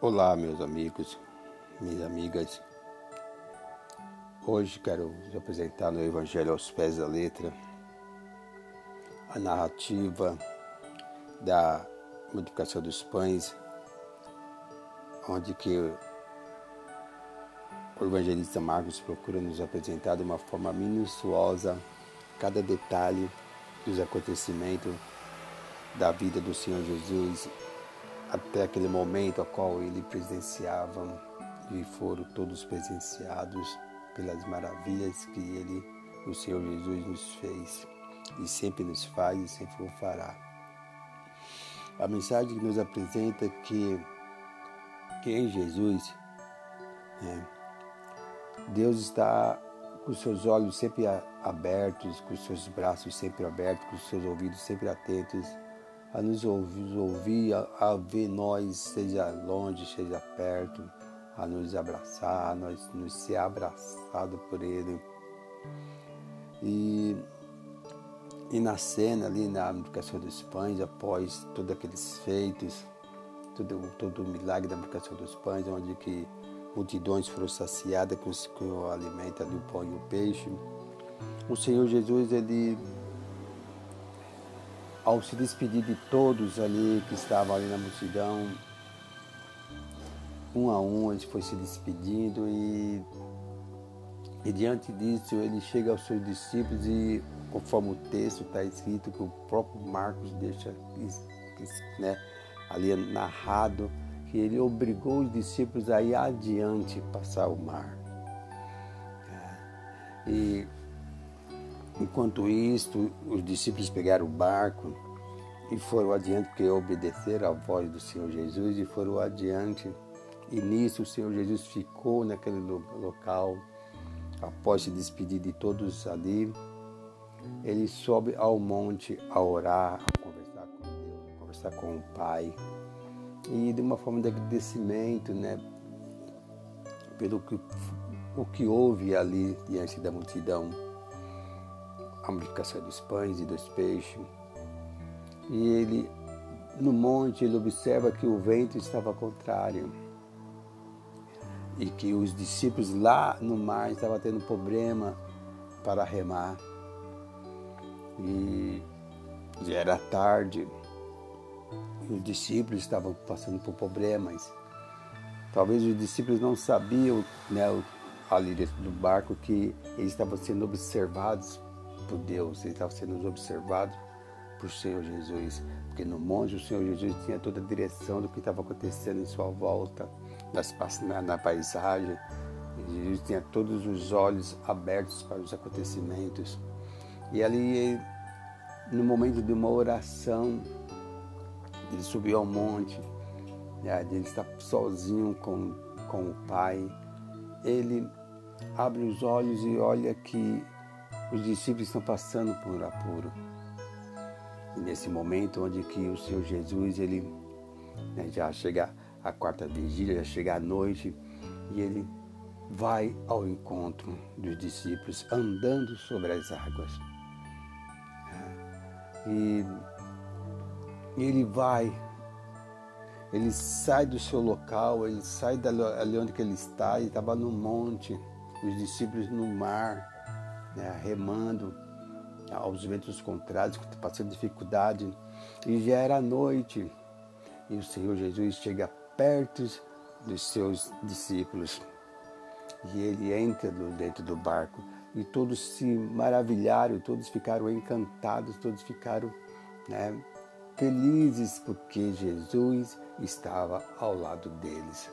Olá, meus amigos, minhas amigas. Hoje quero vos apresentar no Evangelho aos pés da letra a narrativa da multiplicação dos pães, onde que o evangelista Marcos procura nos apresentar de uma forma minuciosa cada detalhe dos acontecimentos da vida do Senhor Jesus até aquele momento a qual ele presenciava e foram todos presenciados pelas maravilhas que ele, o Senhor Jesus, nos fez e sempre nos faz e sempre o fará. A mensagem que nos apresenta é que, que em Jesus, né, Deus está com os seus olhos sempre abertos, com os seus braços sempre abertos, com os seus ouvidos sempre atentos a nos ouvir, a, a ver nós, seja longe, seja perto, a nos abraçar, a nós nos ser abraçado por Ele. E, e na cena ali na multiplicação dos pães, após todos aqueles feitos, todo, todo o milagre da multiplicação dos pães, onde que multidões foram saciadas com, com o alimento ali, o pão e o peixe, o Senhor Jesus, ele ao se despedir de todos ali que estavam ali na multidão, um a um ele foi se despedindo e, e diante disso ele chega aos seus discípulos e conforme o texto está escrito que o próprio Marcos deixa né, ali narrado que ele obrigou os discípulos a ir adiante passar o mar. É. E Enquanto isto, os discípulos pegaram o barco e foram adiante, porque obedeceram à voz do Senhor Jesus e foram adiante. E nisso o Senhor Jesus ficou naquele local, após se despedir de todos ali. Ele sobe ao monte a orar, a conversar com Deus, a conversar com o Pai. E de uma forma de agradecimento, né? Pelo que, o que houve ali diante da multidão a multiplicação dos pães e dos peixes. E ele, no monte, ele observa que o vento estava contrário e que os discípulos lá no mar estavam tendo problema para remar. E já era tarde e os discípulos estavam passando por problemas. Talvez os discípulos não sabiam, né, ali dentro do barco, que eles estavam sendo observados por Deus, ele estava sendo observado por Senhor Jesus, porque no monte o Senhor Jesus tinha toda a direção do que estava acontecendo em sua volta, nas, na, na paisagem. Jesus tinha todos os olhos abertos para os acontecimentos. E ali, no momento de uma oração, ele subiu ao monte, né, ele está sozinho com, com o Pai. Ele abre os olhos e olha que os discípulos estão passando por apuro. E nesse momento onde que o Senhor Jesus, ele né, já chega a quarta vigília, já chega a noite, e ele vai ao encontro dos discípulos andando sobre as águas. E ele vai, ele sai do seu local, ele sai dali onde ele está, ele estava no monte, os discípulos no mar, né, remando aos ventos contrários, passando dificuldade. E já era noite e o Senhor Jesus chega perto dos seus discípulos e ele entra dentro do barco e todos se maravilharam, todos ficaram encantados, todos ficaram né, felizes porque Jesus estava ao lado deles.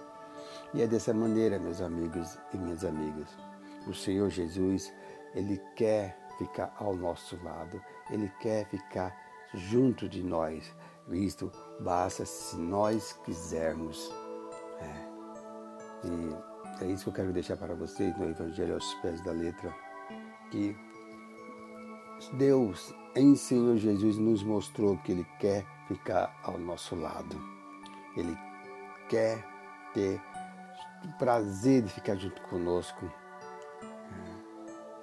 E é dessa maneira, meus amigos e minhas amigas, o Senhor Jesus ele quer ficar ao nosso lado, Ele quer ficar junto de nós. Isto basta se nós quisermos. É. E é isso que eu quero deixar para vocês no Evangelho aos pés da letra. Que Deus, em Senhor Jesus, nos mostrou que Ele quer ficar ao nosso lado. Ele quer ter o prazer de ficar junto conosco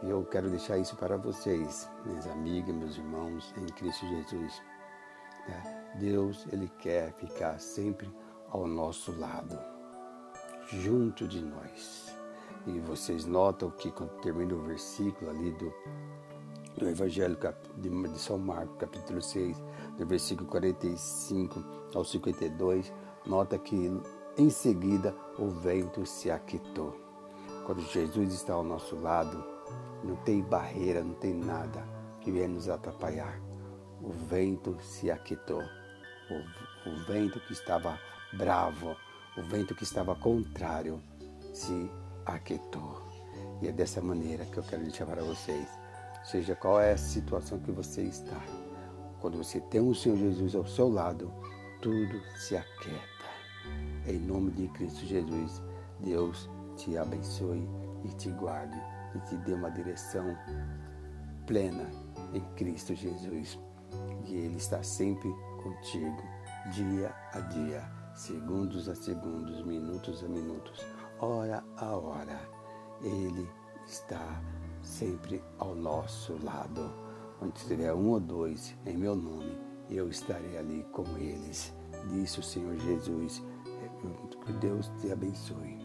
e eu quero deixar isso para vocês, minhas amigas, meus irmãos em Cristo Jesus. Deus, Ele quer ficar sempre ao nosso lado. junto de nós. E vocês notam que quando termina o versículo ali do, do Evangelho de São Marcos, capítulo 6, do versículo 45 ao 52, nota que em seguida o vento se aquietou. Quando Jesus está ao nosso lado, não tem barreira, não tem nada que venha nos atrapalhar. O vento se aquietou. O, o vento que estava bravo, o vento que estava contrário, se aquietou. E é dessa maneira que eu quero deixar para vocês. Seja qual é a situação que você está. Quando você tem o Senhor Jesus ao seu lado, tudo se aquieta. Em nome de Cristo Jesus, Deus te abençoe e te guarde e te dê uma direção plena em Cristo Jesus. E Ele está sempre contigo, dia a dia, segundos a segundos, minutos a minutos, hora a hora. Ele está sempre ao nosso lado. Onde tiver um ou dois em meu nome, eu estarei ali com eles. Disse o Senhor Jesus que Deus te abençoe.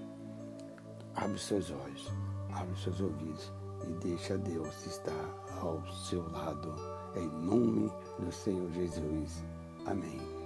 Abre os seus olhos, abre seus ouvidos e deixa Deus estar ao seu lado. Em nome do Senhor Jesus. Amém.